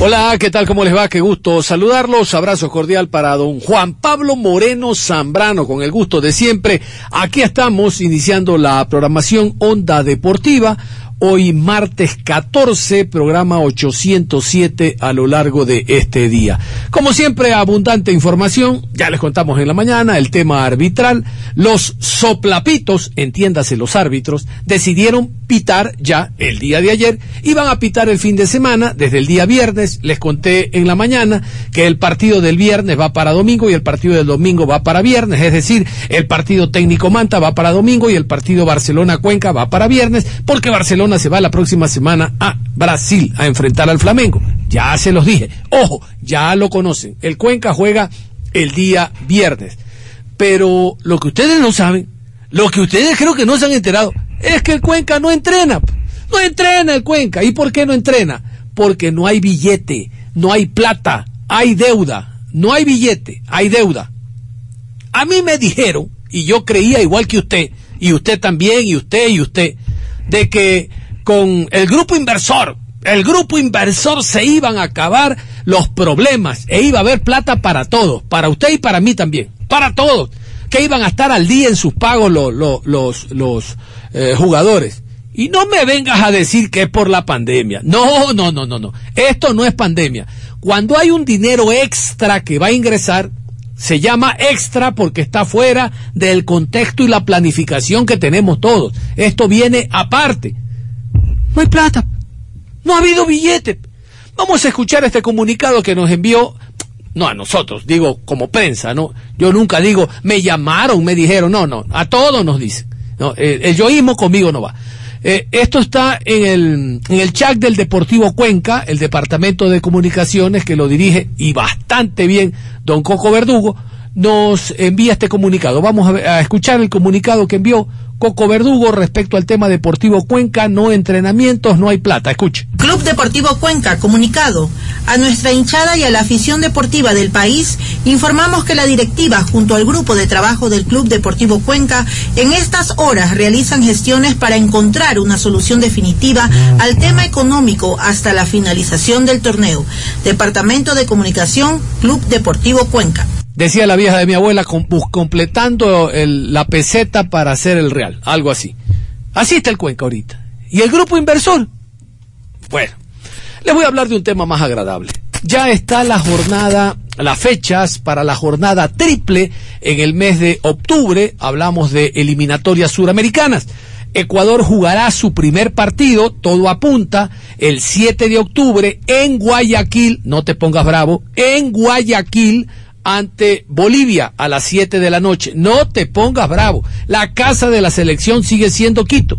Hola, ¿qué tal? ¿Cómo les va? Qué gusto saludarlos. Abrazo cordial para don Juan Pablo Moreno Zambrano, con el gusto de siempre. Aquí estamos iniciando la programación Onda Deportiva. Hoy martes 14, programa 807 a lo largo de este día. Como siempre, abundante información. Ya les contamos en la mañana el tema arbitral. Los soplapitos, entiéndase los árbitros, decidieron pitar ya el día de ayer. Iban a pitar el fin de semana, desde el día viernes. Les conté en la mañana que el partido del viernes va para domingo y el partido del domingo va para viernes. Es decir, el partido técnico Manta va para domingo y el partido Barcelona-Cuenca va para viernes, porque Barcelona se va la próxima semana a Brasil a enfrentar al Flamengo. Ya se los dije. Ojo, ya lo conocen. El Cuenca juega el día viernes. Pero lo que ustedes no saben, lo que ustedes creo que no se han enterado, es que el Cuenca no entrena. No entrena el Cuenca. ¿Y por qué no entrena? Porque no hay billete, no hay plata, hay deuda. No hay billete, hay deuda. A mí me dijeron, y yo creía igual que usted, y usted también, y usted, y usted, de que con el grupo inversor, el grupo inversor se iban a acabar los problemas e iba a haber plata para todos, para usted y para mí también, para todos, que iban a estar al día en sus pagos los, los, los, eh, jugadores. Y no me vengas a decir que es por la pandemia. No, no, no, no, no. Esto no es pandemia. Cuando hay un dinero extra que va a ingresar, se llama extra porque está fuera del contexto y la planificación que tenemos todos. Esto viene aparte. No hay plata. No ha habido billete. Vamos a escuchar este comunicado que nos envió, no a nosotros, digo como prensa, ¿no? Yo nunca digo, me llamaron, me dijeron, no, no, a todos nos dicen. El, el conmigo no va. Eh, esto está en el, en el chat del Deportivo Cuenca, el departamento de comunicaciones que lo dirige y bastante bien don Coco Verdugo, nos envía este comunicado. Vamos a escuchar el comunicado que envió Coco Verdugo respecto al tema Deportivo Cuenca, no entrenamientos, no hay plata. Escuche. Club Deportivo Cuenca, comunicado. A nuestra hinchada y a la afición deportiva del país, informamos que la directiva, junto al grupo de trabajo del Club Deportivo Cuenca, en estas horas realizan gestiones para encontrar una solución definitiva al tema económico hasta la finalización del torneo. Departamento de Comunicación, Club Deportivo Cuenca. Decía la vieja de mi abuela, completando la peseta para hacer el real, algo así. Así está el Cuenca ahorita. ¿Y el grupo inversor? Bueno, les voy a hablar de un tema más agradable. Ya está la jornada, las fechas para la jornada triple en el mes de octubre. Hablamos de eliminatorias suramericanas. Ecuador jugará su primer partido, todo apunta, el 7 de octubre en Guayaquil, no te pongas bravo, en Guayaquil ante Bolivia a las 7 de la noche. No te pongas bravo. La casa de la selección sigue siendo Quito.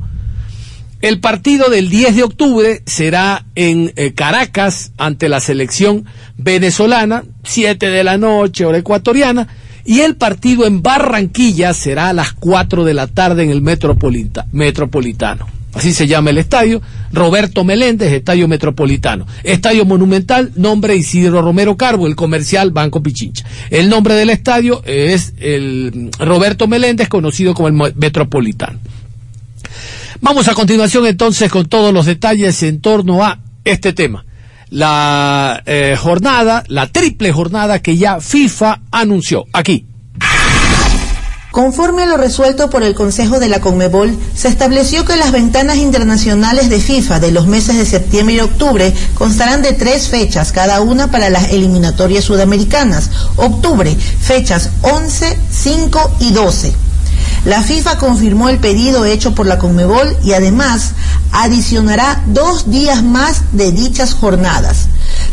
El partido del 10 de octubre será en eh, Caracas ante la selección venezolana, 7 de la noche, hora ecuatoriana, y el partido en Barranquilla será a las 4 de la tarde en el Metropolita- Metropolitano. Así se llama el estadio, Roberto Meléndez, Estadio Metropolitano. Estadio Monumental, nombre Isidro Romero Carbo, el comercial Banco Pichincha. El nombre del estadio es el Roberto Meléndez, conocido como el Metropolitano. Vamos a continuación entonces con todos los detalles en torno a este tema. La eh, jornada, la triple jornada que ya FIFA anunció aquí. Conforme a lo resuelto por el Consejo de la Conmebol, se estableció que las ventanas internacionales de FIFA de los meses de septiembre y octubre constarán de tres fechas, cada una para las eliminatorias sudamericanas. Octubre, fechas 11, 5 y 12. La FIFA confirmó el pedido hecho por la Conmebol y además adicionará dos días más de dichas jornadas.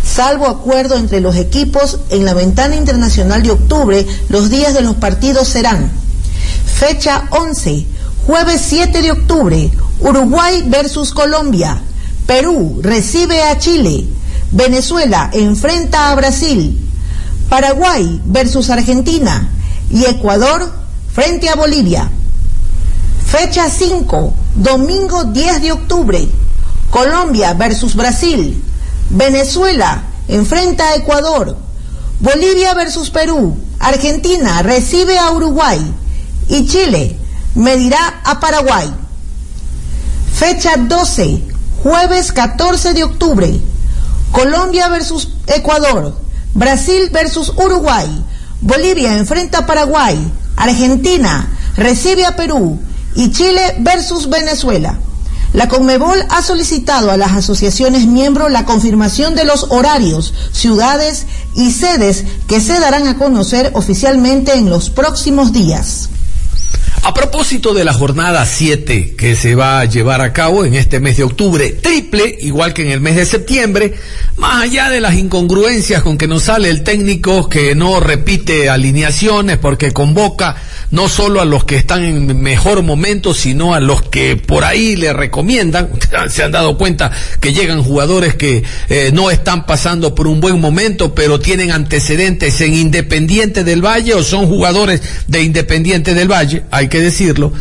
Salvo acuerdo entre los equipos, en la ventana internacional de octubre los días de los partidos serán fecha 11, jueves 7 de octubre, Uruguay versus Colombia, Perú recibe a Chile, Venezuela enfrenta a Brasil, Paraguay versus Argentina y Ecuador frente a Bolivia. Fecha 5, domingo 10 de octubre, Colombia versus Brasil, Venezuela enfrenta a Ecuador, Bolivia versus Perú, Argentina recibe a Uruguay y Chile medirá a Paraguay. Fecha 12, jueves 14 de octubre, Colombia versus Ecuador, Brasil versus Uruguay, Bolivia enfrenta a Paraguay, Argentina recibe a Perú y Chile versus Venezuela. La Conmebol ha solicitado a las asociaciones miembros la confirmación de los horarios, ciudades y sedes que se darán a conocer oficialmente en los próximos días. A propósito de la jornada 7 que se va a llevar a cabo en este mes de octubre, triple, igual que en el mes de septiembre, más allá de las incongruencias con que nos sale el técnico que no repite alineaciones porque convoca no solo a los que están en mejor momento, sino a los que por ahí le recomiendan, se han dado cuenta que llegan jugadores que eh, no están pasando por un buen momento, pero tienen antecedentes en Independiente del Valle o son jugadores de Independiente del Valle, que decirlo,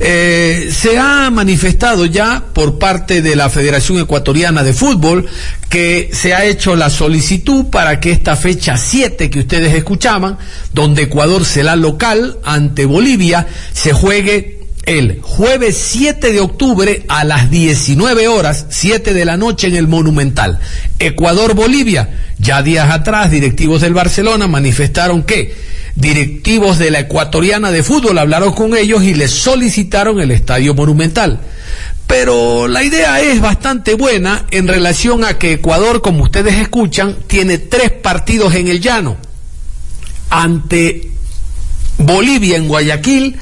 eh, se ha manifestado ya por parte de la Federación Ecuatoriana de Fútbol que se ha hecho la solicitud para que esta fecha 7 que ustedes escuchaban, donde Ecuador será local ante Bolivia, se juegue el jueves 7 de octubre a las 19 horas, 7 de la noche en el Monumental. Ecuador-Bolivia. Ya días atrás, directivos del Barcelona manifestaron que directivos de la ecuatoriana de fútbol hablaron con ellos y les solicitaron el estadio monumental. Pero la idea es bastante buena en relación a que Ecuador, como ustedes escuchan, tiene tres partidos en el llano. Ante Bolivia en Guayaquil,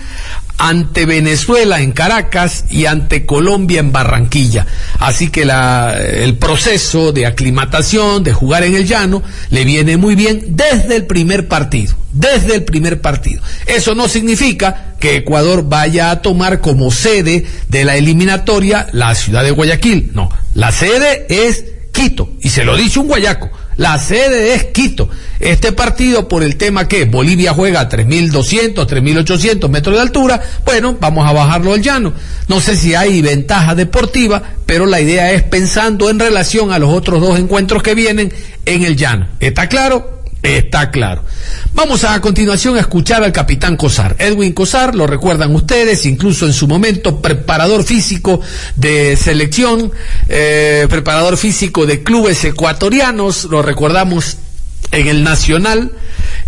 ante Venezuela en Caracas y ante Colombia en Barranquilla. Así que la, el proceso de aclimatación, de jugar en el llano, le viene muy bien desde el primer partido, desde el primer partido. Eso no significa que Ecuador vaya a tomar como sede de la eliminatoria la ciudad de Guayaquil. No, la sede es Quito, y se lo dice un guayaco. La sede es Quito. Este partido, por el tema que Bolivia juega a 3.200, 3.800 metros de altura, bueno, vamos a bajarlo al llano. No sé si hay ventaja deportiva, pero la idea es pensando en relación a los otros dos encuentros que vienen en el llano. ¿Está claro? Está claro. Vamos a, continuación a escuchar al capitán Cosar. Edwin Cosar, lo recuerdan ustedes, incluso en su momento preparador físico de selección, eh, preparador físico de clubes ecuatorianos, lo recordamos en el Nacional,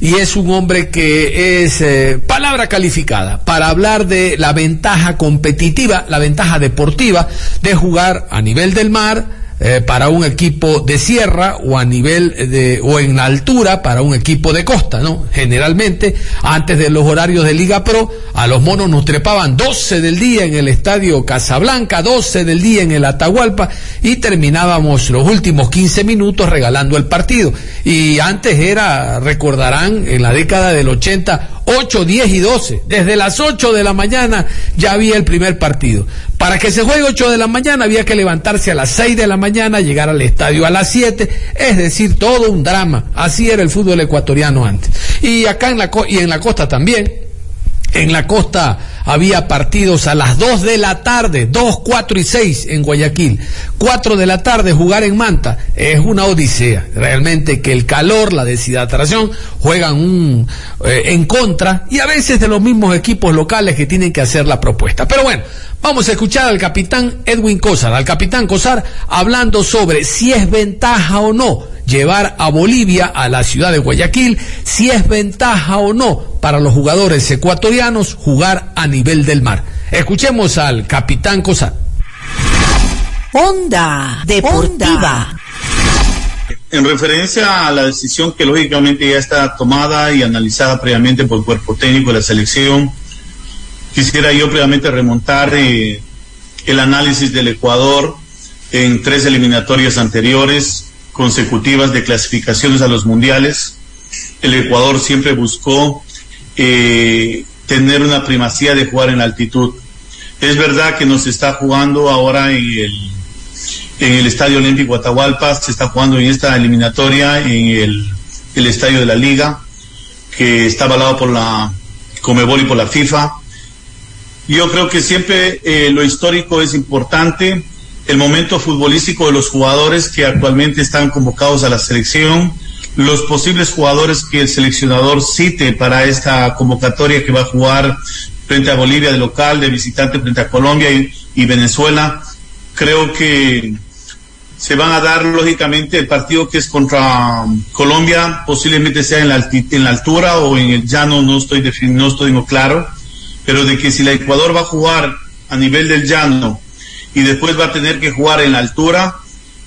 y es un hombre que es eh, palabra calificada para hablar de la ventaja competitiva, la ventaja deportiva de jugar a nivel del mar, eh, para un equipo de sierra o a nivel de o en altura para un equipo de costa, ¿no? Generalmente antes de los horarios de Liga Pro a los monos nos trepaban 12 del día en el estadio Casablanca, 12 del día en el Atahualpa y terminábamos los últimos 15 minutos regalando el partido. Y antes era, recordarán, en la década del 80 8, 10 y 12. Desde las 8 de la mañana ya había el primer partido. Para que se juegue 8 de la mañana había que levantarse a las 6 de la mañana, llegar al estadio a las 7, es decir, todo un drama. Así era el fútbol ecuatoriano antes. Y acá en la, y en la costa también. En la costa había partidos a las 2 de la tarde, 2, 4 y 6 en Guayaquil. 4 de la tarde jugar en Manta es una odisea. Realmente que el calor, la deshidratación juegan un, eh, en contra y a veces de los mismos equipos locales que tienen que hacer la propuesta. Pero bueno, Vamos a escuchar al capitán Edwin Cosar, al capitán Cosar hablando sobre si es ventaja o no llevar a Bolivia a la ciudad de Guayaquil, si es ventaja o no para los jugadores ecuatorianos jugar a nivel del mar. Escuchemos al capitán Cosar. Onda Deportiva. En referencia a la decisión que lógicamente ya está tomada y analizada previamente por el cuerpo técnico de la selección, quisiera yo previamente remontar eh, el análisis del Ecuador en tres eliminatorias anteriores consecutivas de clasificaciones a los mundiales. El Ecuador siempre buscó eh, tener una primacía de jugar en altitud. Es verdad que nos está jugando ahora en el, en el Estadio Olímpico Atahualpa, se está jugando en esta eliminatoria en el, Estadio de la Liga, que está avalado por la Comebol y por la FIFA. Yo creo que siempre eh, lo histórico es importante, el momento futbolístico de los jugadores que actualmente están convocados a la selección, los posibles jugadores que el seleccionador cite para esta convocatoria que va a jugar frente a Bolivia de local, de visitante frente a Colombia y, Venezuela. Creo que se van a dar lógicamente el partido que es contra Colombia, posiblemente sea en la, altura o en el llano, no estoy, no estoy claro, pero de que si la Ecuador va a jugar a nivel del llano y después va a tener que jugar en la altura,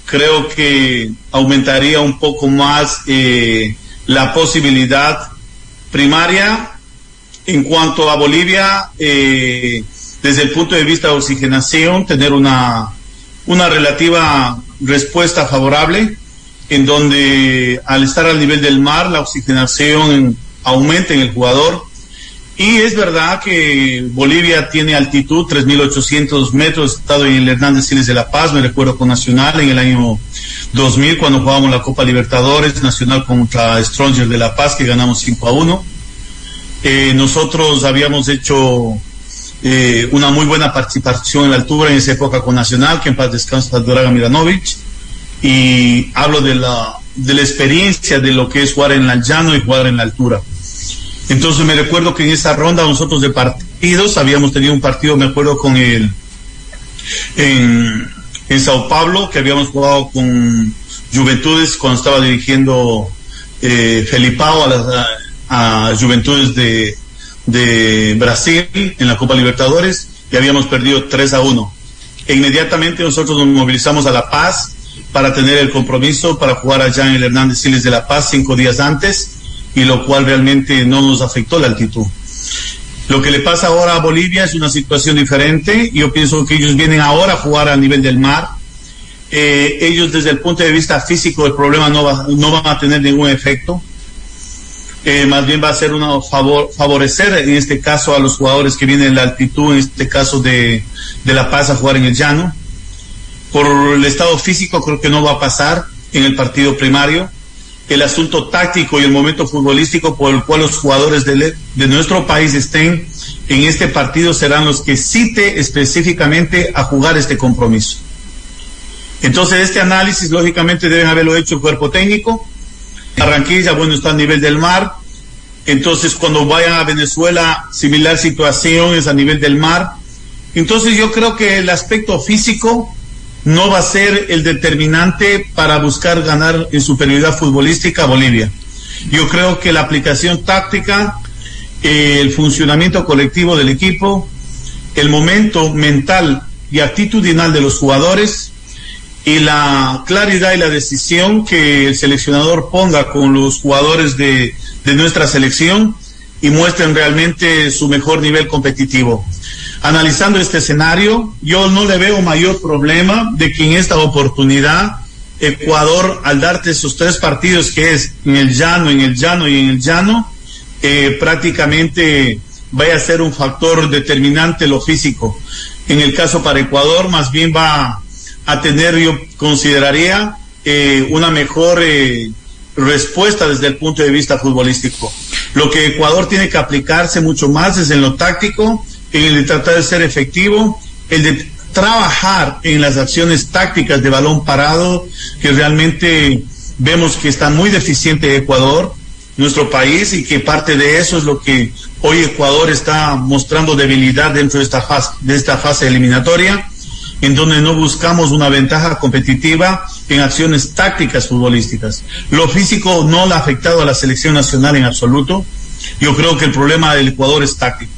creo que aumentaría un poco más eh, la posibilidad primaria. En cuanto a Bolivia, eh, desde el punto de vista de oxigenación, tener una, una relativa respuesta favorable, en donde al estar al nivel del mar, la oxigenación aumenta en el jugador, y es verdad que Bolivia tiene altitud, 3.800 metros, estado en el Hernández Siles de La Paz, me recuerdo con Nacional en el año 2000 cuando jugábamos la Copa Libertadores, Nacional contra Stronger de La Paz, que ganamos 5 a 1. Eh, nosotros habíamos hecho eh, una muy buena participación en la altura en esa época con Nacional, que en paz descansa Doraga Miranovic, y hablo de la, de la experiencia de lo que es jugar en el llano y jugar en la altura. Entonces me recuerdo que en esa ronda nosotros de partidos habíamos tenido un partido, me acuerdo con el en, Sao Paulo, que habíamos jugado con Juventudes cuando estaba dirigiendo eh, Felipao a, las, a, Juventudes de, de Brasil en la Copa Libertadores y habíamos perdido 3 a 1. E inmediatamente nosotros nos movilizamos a La Paz para tener el compromiso para jugar allá en el Hernández Siles de La Paz cinco días antes y lo cual realmente no nos afectó la altitud. Lo que le pasa ahora a Bolivia es una situación diferente. Yo pienso que ellos vienen ahora a jugar a nivel del mar. Eh, ellos desde el punto de vista físico el problema no, va, no van a tener ningún efecto. Eh, más bien va a ser una favor, favorecer en este caso a los jugadores que vienen de la altitud, en este caso de, de La Paz a jugar en el llano. Por el estado físico creo que no va a pasar en el partido primario el asunto táctico y el momento futbolístico por el cual los jugadores de, nuestro país estén en este partido serán los que cite específicamente a jugar este compromiso. Entonces, este análisis, lógicamente, deben haberlo hecho el cuerpo técnico. Barranquilla, bueno, está a nivel del mar. Entonces, cuando vayan a Venezuela, similar situación es a nivel del mar. Entonces, yo creo que el aspecto físico no va a ser el determinante para buscar ganar en superioridad futbolística a Bolivia. Yo creo que la aplicación táctica, eh, el funcionamiento colectivo del equipo, el momento mental y actitudinal de los jugadores y la claridad y la decisión que el seleccionador ponga con los jugadores de, de nuestra selección y muestren realmente su mejor nivel competitivo analizando este escenario, yo no le veo mayor problema de que en esta oportunidad Ecuador, al darte esos tres partidos que es en el llano, en el llano y en el llano, eh, prácticamente vaya a ser un factor determinante lo físico. En el caso para Ecuador, más bien va a tener, yo consideraría, eh, una mejor eh, respuesta desde el punto de vista futbolístico. Lo que Ecuador tiene que aplicarse mucho más es en lo táctico, en el de tratar de ser efectivo, el de trabajar en las acciones tácticas de balón parado, que realmente vemos que está muy deficiente Ecuador, nuestro país, y que parte de eso es lo que hoy Ecuador está mostrando debilidad dentro de esta fase, de esta fase eliminatoria, en donde no buscamos una ventaja competitiva en acciones tácticas futbolísticas. Lo físico no le ha afectado a la selección nacional en absoluto. Yo creo que el problema del Ecuador es táctico.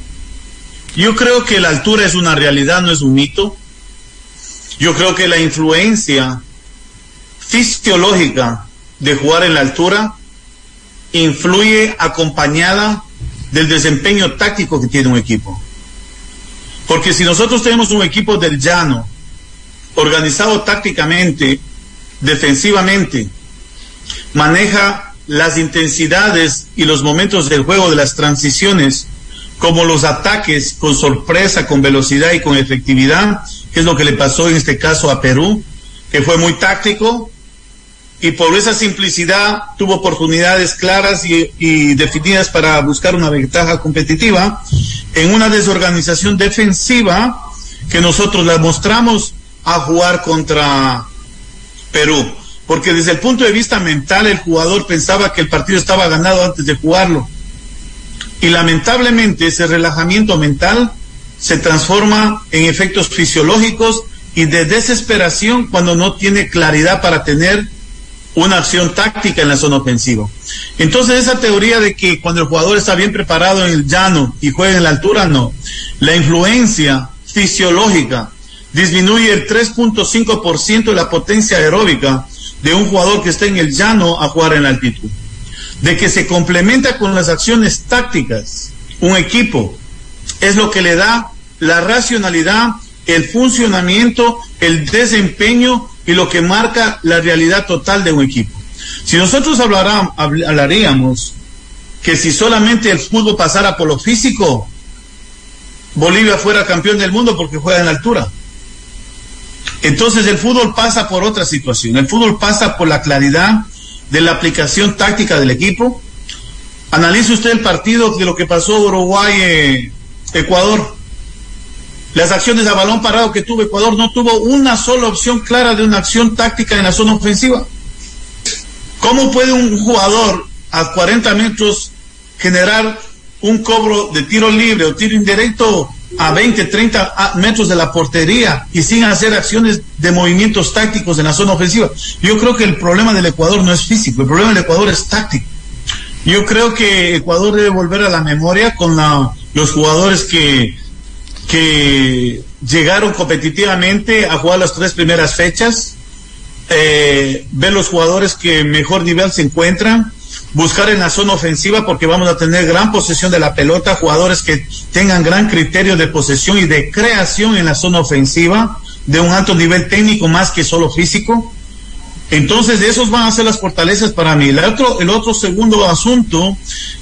Yo creo que la altura es una realidad, no es un mito. Yo creo que la influencia fisiológica de jugar en la altura influye acompañada del desempeño táctico que tiene un equipo. Porque si nosotros tenemos un equipo del llano, organizado tácticamente, defensivamente, maneja las intensidades y los momentos del juego de las transiciones, como los ataques con sorpresa, con velocidad y con efectividad, que es lo que le pasó en este caso a Perú, que fue muy táctico y por esa simplicidad tuvo oportunidades claras y, y definidas para buscar una ventaja competitiva en una desorganización defensiva que nosotros la mostramos a jugar contra Perú. Porque desde el punto de vista mental el jugador pensaba que el partido estaba ganado antes de jugarlo. Y lamentablemente ese relajamiento mental se transforma en efectos fisiológicos y de desesperación cuando no tiene claridad para tener una acción táctica en la zona ofensiva. Entonces esa teoría de que cuando el jugador está bien preparado en el llano y juega en la altura, no. La influencia fisiológica disminuye el 3.5% de la potencia aeróbica de un jugador que está en el llano a jugar en la altitud. De que se complementa con las acciones tácticas, un equipo, es lo que le da la racionalidad, el funcionamiento, el desempeño y lo que marca la realidad total de un equipo. Si nosotros hablaríamos que si solamente el fútbol pasara por lo físico, Bolivia fuera campeón del mundo porque juega en altura. Entonces el fútbol pasa por otra situación. El fútbol pasa por la claridad de la aplicación táctica del equipo. Analice usted el partido de lo que pasó Uruguay-Ecuador. Eh, Las acciones a balón parado que tuvo Ecuador no tuvo una sola opción clara de una acción táctica en la zona ofensiva. ¿Cómo puede un jugador a 40 metros generar un cobro de tiro libre o tiro indirecto a 20, 30 metros de la portería y sin hacer acciones de movimientos tácticos en la zona ofensiva. Yo creo que el problema del Ecuador no es físico, el problema del Ecuador es táctico. Yo creo que Ecuador debe volver a la memoria con los jugadores que, que llegaron competitivamente a jugar las tres primeras fechas, eh, ver los jugadores que mejor nivel se encuentran, buscar en la zona ofensiva porque vamos a tener gran posesión de la pelota, jugadores que tengan gran criterio de posesión y de creación en la zona ofensiva, de un alto nivel técnico más que solo físico. Entonces, esos van a ser las fortalezas para mí. El otro, el otro segundo asunto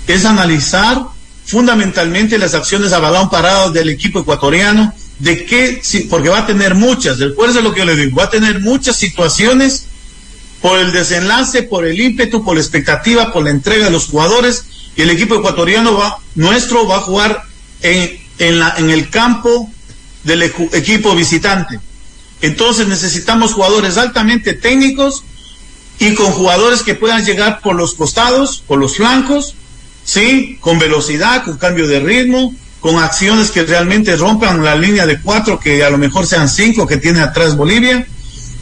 es analizar fundamentalmente las acciones a balón parado del equipo ecuatoriano, de qué, porque va a tener muchas, recuerden lo que yo le digo, va a tener muchas situaciones por el desenlace, por el ímpetu, por la expectativa, por la entrega de los jugadores. Y el equipo ecuatoriano va, nuestro va a jugar en, en, la, en el campo del equipo visitante. Entonces necesitamos jugadores altamente técnicos y con jugadores que puedan llegar por los costados, por los flancos, sí, con velocidad, con cambio de ritmo, con acciones que realmente rompan la línea de cuatro, que a lo mejor sean cinco que tiene atrás Bolivia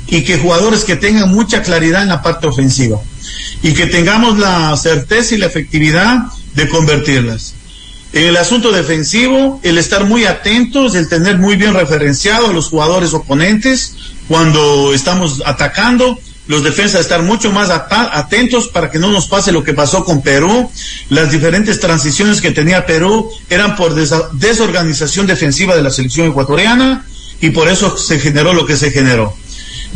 y que jugadores que tengan mucha claridad en la parte ofensiva y que tengamos la certeza y la efectividad de convertirlas. En el asunto defensivo, el estar muy atentos, el tener muy bien referenciado a los jugadores oponentes cuando estamos atacando, los defensas estar mucho más atentos para que no nos pase lo que pasó con Perú. Las diferentes transiciones que tenía Perú eran por desorganización defensiva de la selección ecuatoriana y por eso se generó lo que se generó.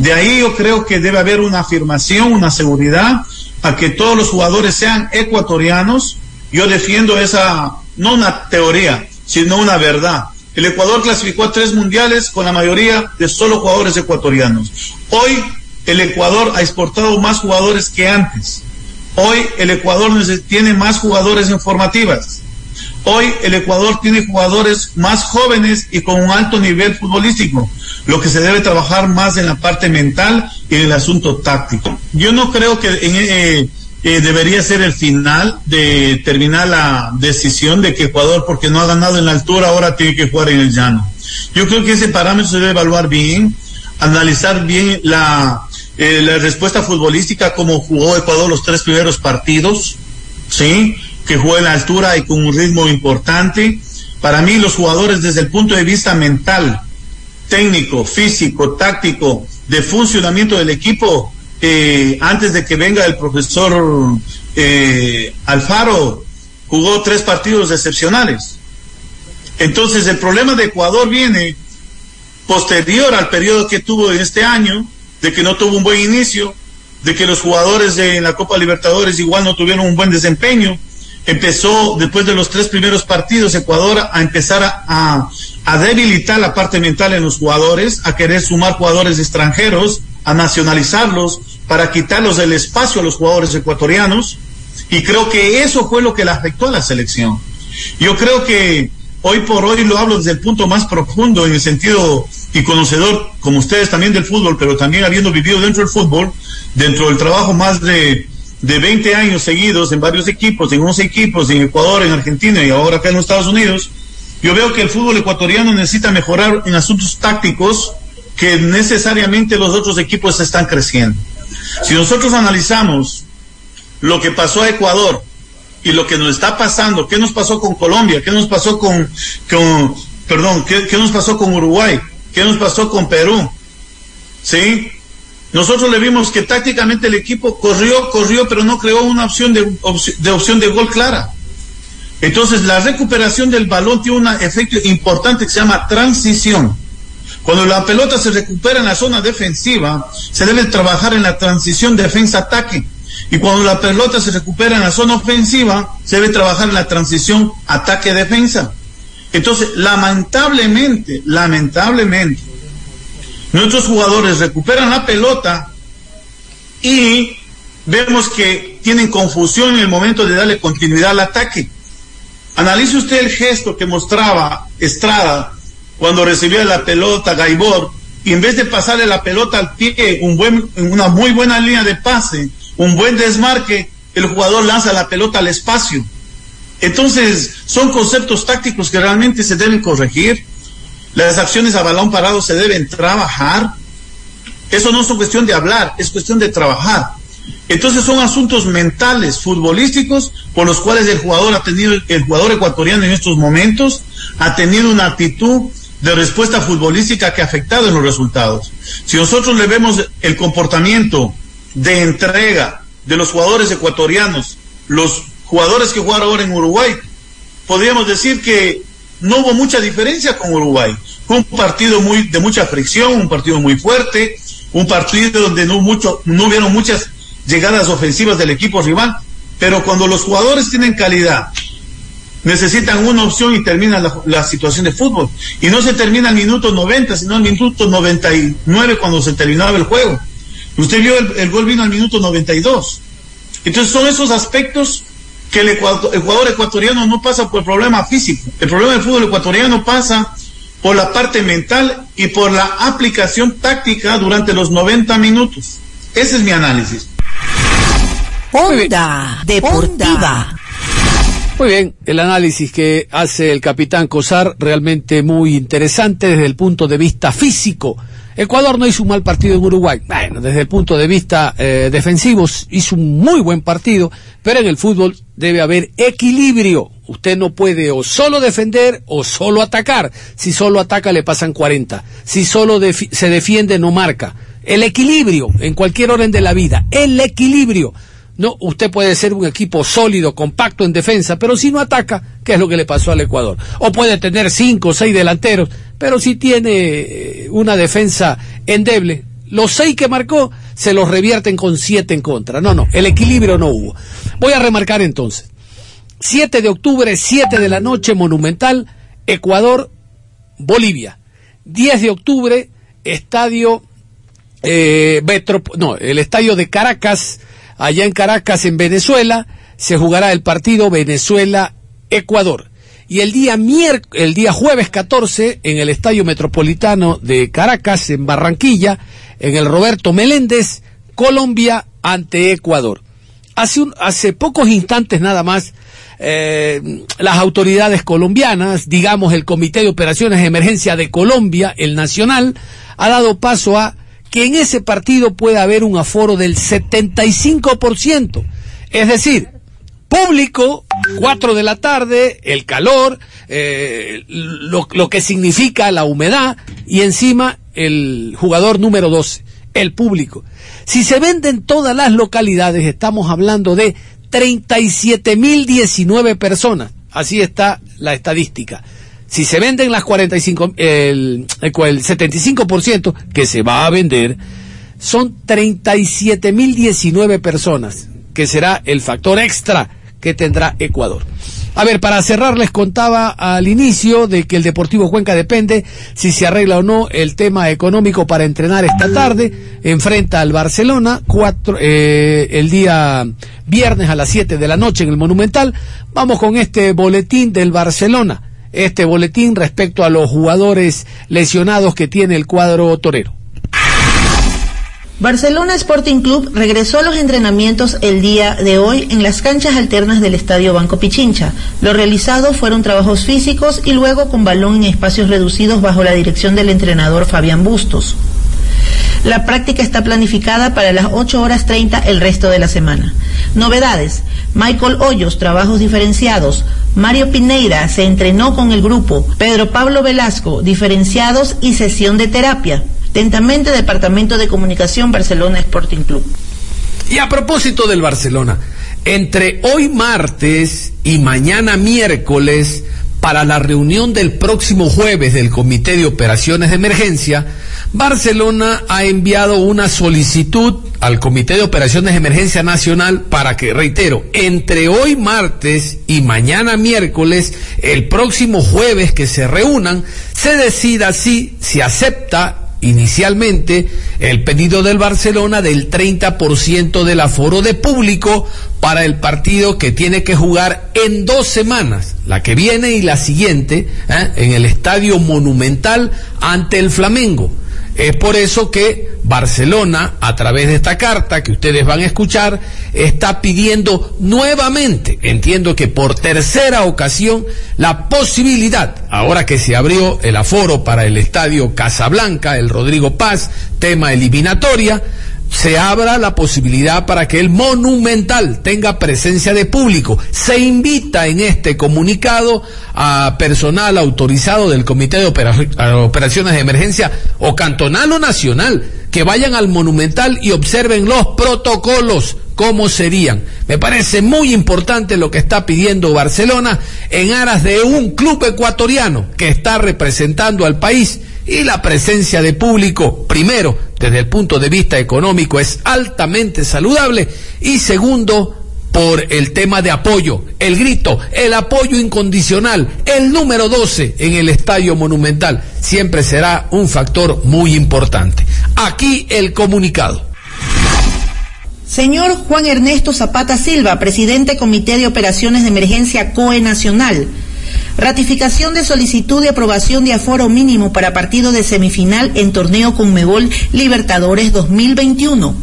De ahí yo creo que debe haber una afirmación, una seguridad a que todos los jugadores sean ecuatorianos. Yo defiendo esa, no una teoría, sino una verdad. El Ecuador clasificó a tres mundiales con la mayoría de solo jugadores ecuatorianos. Hoy el Ecuador ha exportado más jugadores que antes. Hoy el Ecuador tiene más jugadores en formativas. Hoy el Ecuador tiene jugadores más jóvenes y con un alto nivel futbolístico, lo que se debe trabajar más en la parte mental y en el asunto táctico. Yo no creo que eh, eh, debería ser el final de terminar la decisión de que Ecuador, porque no ha ganado en la altura, ahora tiene que jugar en el llano. Yo creo que ese parámetro se debe evaluar bien, analizar bien la, eh, la respuesta futbolística, como jugó Ecuador los tres primeros partidos, ¿sí? que juega en la altura y con un ritmo importante. Para mí los jugadores desde el punto de vista mental, técnico, físico, táctico, de funcionamiento del equipo, eh, antes de que venga el profesor eh, Alfaro, jugó tres partidos excepcionales. Entonces el problema de Ecuador viene posterior al periodo que tuvo en este año, de que no tuvo un buen inicio, de que los jugadores de la Copa Libertadores igual no tuvieron un buen desempeño. Empezó después de los tres primeros partidos Ecuador a empezar a, debilitar la parte mental en los jugadores, a querer sumar jugadores extranjeros, a nacionalizarlos, para quitarlos del espacio a los jugadores ecuatorianos. Y creo que eso fue lo que le afectó a la selección. Yo creo que hoy por hoy lo hablo desde el punto más profundo, en el sentido y conocedor, como ustedes también del fútbol, pero también habiendo vivido dentro del fútbol, dentro del trabajo más de, de 20 años seguidos en varios equipos, en 11 equipos, en Ecuador, en Argentina y ahora acá en los Estados Unidos, yo veo que el fútbol ecuatoriano necesita mejorar en asuntos tácticos que necesariamente los otros equipos están creciendo. Si nosotros analizamos lo que pasó a Ecuador y lo que nos está pasando, qué nos pasó con Colombia, qué nos pasó con, perdón, qué, nos pasó con Uruguay, qué nos pasó con Perú, ¿sí? Nosotros le vimos que tácticamente el equipo corrió, corrió, pero no creó una opción de opción de gol clara. Entonces, la recuperación del balón tiene un efecto importante que se llama transición. Cuando la pelota se recupera en la zona defensiva, se debe trabajar en la transición defensa-ataque. Y cuando la pelota se recupera en la zona ofensiva, se debe trabajar en la transición ataque-defensa. Entonces, lamentablemente, lamentablemente, nuestros jugadores recuperan la pelota y vemos que tienen confusión en el momento de darle continuidad al ataque. Analice usted el gesto que mostraba Estrada cuando recibía la pelota Gaibor y en vez de pasarle la pelota al pie, una muy buena línea de pase, un buen desmarque, el jugador lanza la pelota al espacio. Entonces, son conceptos tácticos que realmente se deben corregir. Las acciones a balón parado se deben trabajar. Eso no es cuestión de hablar, es cuestión de trabajar. Entonces son asuntos mentales, futbolísticos, por los cuales el jugador ha tenido, el jugador ecuatoriano en estos momentos ha tenido una actitud de respuesta futbolística que ha afectado en los resultados. Si nosotros le vemos el comportamiento de entrega de los jugadores ecuatorianos, los jugadores que jugaron ahora en Uruguay, podríamos decir que no hubo mucha diferencia con Uruguay. Fue un partido muy de mucha fricción, un partido muy fuerte, un partido donde no mucho, no hubieron muchas llegadas ofensivas del equipo rival, pero cuando los jugadores tienen calidad, necesitan una opción y termina la, situación de fútbol. Y no se termina al minuto 90, sino al minuto 99 cuando se terminaba el juego. Usted vio el, el gol vino al minuto 92. Entonces son esos aspectos que el, jugador ecuatoriano no pasa por el problema físico. El problema del fútbol ecuatoriano pasa por la parte mental y por la aplicación táctica durante los 90 minutos. Ese es mi análisis. Onda Deportiva. Muy bien, el análisis que hace el capitán Cosar realmente muy interesante desde el punto de vista físico Ecuador no hizo un mal partido en Uruguay. Bueno, desde el punto de vista eh, defensivo hizo un muy buen partido, pero en el fútbol debe haber equilibrio. Usted no puede o solo defender o solo atacar. Si solo ataca le pasan 40. Si solo se defiende no marca. El equilibrio en cualquier orden de la vida. El equilibrio. No, usted puede ser un equipo sólido, compacto en defensa, pero si no ataca, ¿qué es lo que le pasó al Ecuador? O puede tener cinco o seis delanteros, pero si tiene eh, una defensa endeble, los seis que marcó se los revierten con siete en contra. No, no, el equilibrio no hubo. Voy a remarcar entonces. 7 de octubre, 7 de la noche, Monumental, Ecuador, Bolivia. 10 de octubre, Estadio eh, no, el Estadio de Caracas, allá en Caracas, en Venezuela, se jugará el partido Venezuela-Ecuador. Y el día, el día jueves 14, en el Estadio Metropolitano de Caracas, en Barranquilla, en el Roberto Meléndez, Colombia ante Ecuador. Hace, hace pocos instantes nada más, eh, las autoridades colombianas, digamos el Comité de Operaciones de Emergencia de Colombia, el Nacional, ha dado paso a que en ese partido pueda haber un aforo del 75%. Es decir, público, cuatro de la tarde, el calor, eh, lo, lo, que significa la humedad y encima el jugador número 12, el público. Si se venden todas las localidades, estamos hablando de 37.019 personas. Así está la estadística. Si se venden las 45, el, el 75% que se va a vender, son 37.019 personas, que será el factor extra que tendrá Ecuador. A ver, para cerrar les contaba al inicio de que el Deportivo Cuenca depende si se arregla o no el tema económico para entrenar esta tarde. Enfrenta al Barcelona cuatro, eh, el día viernes a las 7 de la noche en el Monumental. Vamos con este boletín del Barcelona. Este boletín respecto a los jugadores lesionados que tiene el cuadro torero. Barcelona Sporting Club regresó a los entrenamientos el día de hoy en las canchas alternas del Estadio Banco Pichincha. Lo realizado fueron trabajos físicos y luego con balón en espacios reducidos bajo la dirección del entrenador Fabián Bustos. La práctica está planificada para las 8 horas 30 el resto de la semana. Novedades. Michael Hoyos, trabajos diferenciados. Mario Pineira se entrenó con el grupo. Pedro Pablo Velasco, diferenciados y sesión de terapia. Atentamente, Departamento de Comunicación Barcelona Sporting Club. Y a propósito del Barcelona, entre hoy martes y mañana miércoles, para la reunión del próximo jueves del Comité de Operaciones de Emergencia, Barcelona ha enviado una solicitud al Comité de Operaciones de Emergencia Nacional para que, reitero, entre hoy martes y mañana miércoles, el próximo jueves que se reúnan, se decida si se acepta inicialmente el pedido del Barcelona del 30% del aforo de público para el partido que tiene que jugar en dos semanas, la que viene y la siguiente, ¿eh? en el Estadio Monumental ante el Flamengo. Es por eso que Barcelona, a través de esta carta que ustedes van a escuchar, está pidiendo nuevamente, entiendo que por tercera ocasión, la posibilidad, ahora que se abrió el aforo para el estadio Casablanca, el Rodrigo Paz, tema eliminatoria, se abra la posibilidad para que el monumental tenga presencia de público. Se invita en este comunicado a personal autorizado del Comité de Operaciones de Emergencia o cantonal o nacional que vayan al monumental y observen los protocolos cómo serían. Me parece muy importante lo que está pidiendo Barcelona en aras de un club ecuatoriano que está representando al país y la presencia de público, primero, desde el punto de vista económico, es altamente saludable y segundo, por el tema de apoyo, el grito, el apoyo incondicional, el número 12 en el Estadio Monumental, siempre será un factor muy importante. Aquí el comunicado. Señor Juan Ernesto Zapata Silva, presidente Comité de Operaciones de Emergencia COE Nacional. Ratificación de solicitud de aprobación de aforo mínimo para partido de semifinal en torneo Conmebol Libertadores 2021.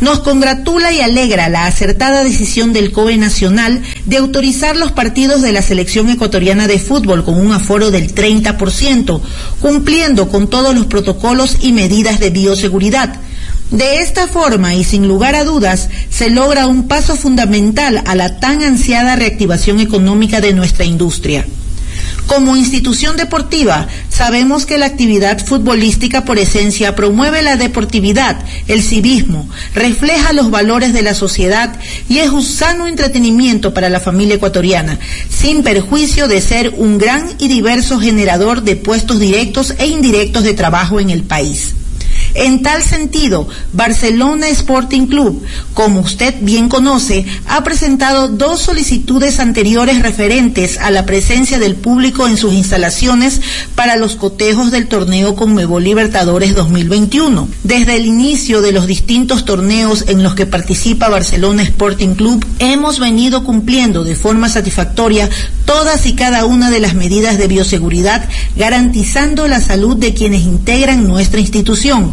Nos congratula y alegra la acertada decisión del COE Nacional de autorizar los partidos de la selección ecuatoriana de fútbol con un aforo del 30%, cumpliendo con todos los protocolos y medidas de bioseguridad. De esta forma y sin lugar a dudas, se logra un paso fundamental a la tan ansiada reactivación económica de nuestra industria. Como institución deportiva, sabemos que la actividad futbolística por esencia promueve la deportividad, el civismo, refleja los valores de la sociedad y es un sano entretenimiento para la familia ecuatoriana, sin perjuicio de ser un gran y diverso generador de puestos directos e indirectos de trabajo en el país. En tal sentido, Barcelona Sporting Club, como usted bien conoce, ha presentado dos solicitudes anteriores referentes a la presencia del público en sus instalaciones para los cotejos del torneo Conmebol Libertadores 2021. Desde el inicio de los distintos torneos en los que participa Barcelona Sporting Club, hemos venido cumpliendo de forma satisfactoria todas y cada una de las medidas de bioseguridad, garantizando la salud de quienes integran nuestra institución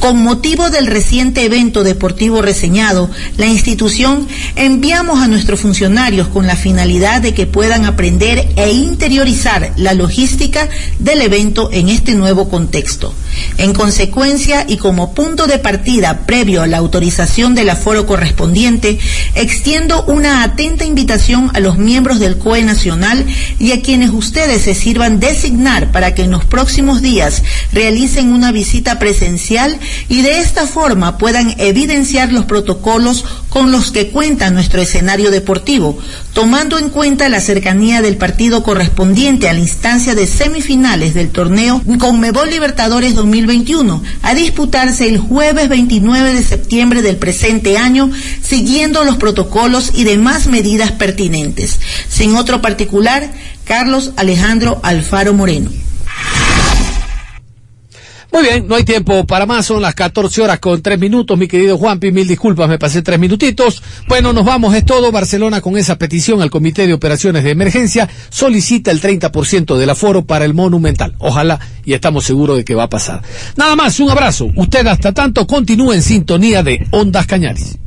con motivo del reciente evento deportivo reseñado, la institución enviamos a nuestros funcionarios con la finalidad de que puedan aprender e interiorizar la logística del evento en este nuevo contexto. En consecuencia y como punto de partida previo a la autorización del aforo correspondiente, extiendo una atenta invitación a los miembros del COE Nacional y a quienes ustedes se sirvan designar para que en los próximos días realicen una visita presencial y de esta forma puedan evidenciar los protocolos con los que cuenta nuestro escenario deportivo, tomando en cuenta la cercanía del partido correspondiente a la instancia de semifinales del torneo Conmebol Libertadores 2021, a disputarse el jueves 29 de septiembre del presente año, siguiendo los protocolos y demás medidas pertinentes. Sin otro particular, Carlos Alejandro Alfaro Moreno. Muy bien, no hay tiempo para más, son las 14 horas con 3 minutos, mi querido Juanpi, mil disculpas, me pasé 3 minutitos. Bueno, nos vamos, es todo. Barcelona con esa petición al Comité de Operaciones de Emergencia solicita el 30% del aforo para el Monumental. Ojalá, y estamos seguros de que va a pasar. Nada más, un abrazo. Usted hasta tanto continúe en sintonía de Ondas Cañaris.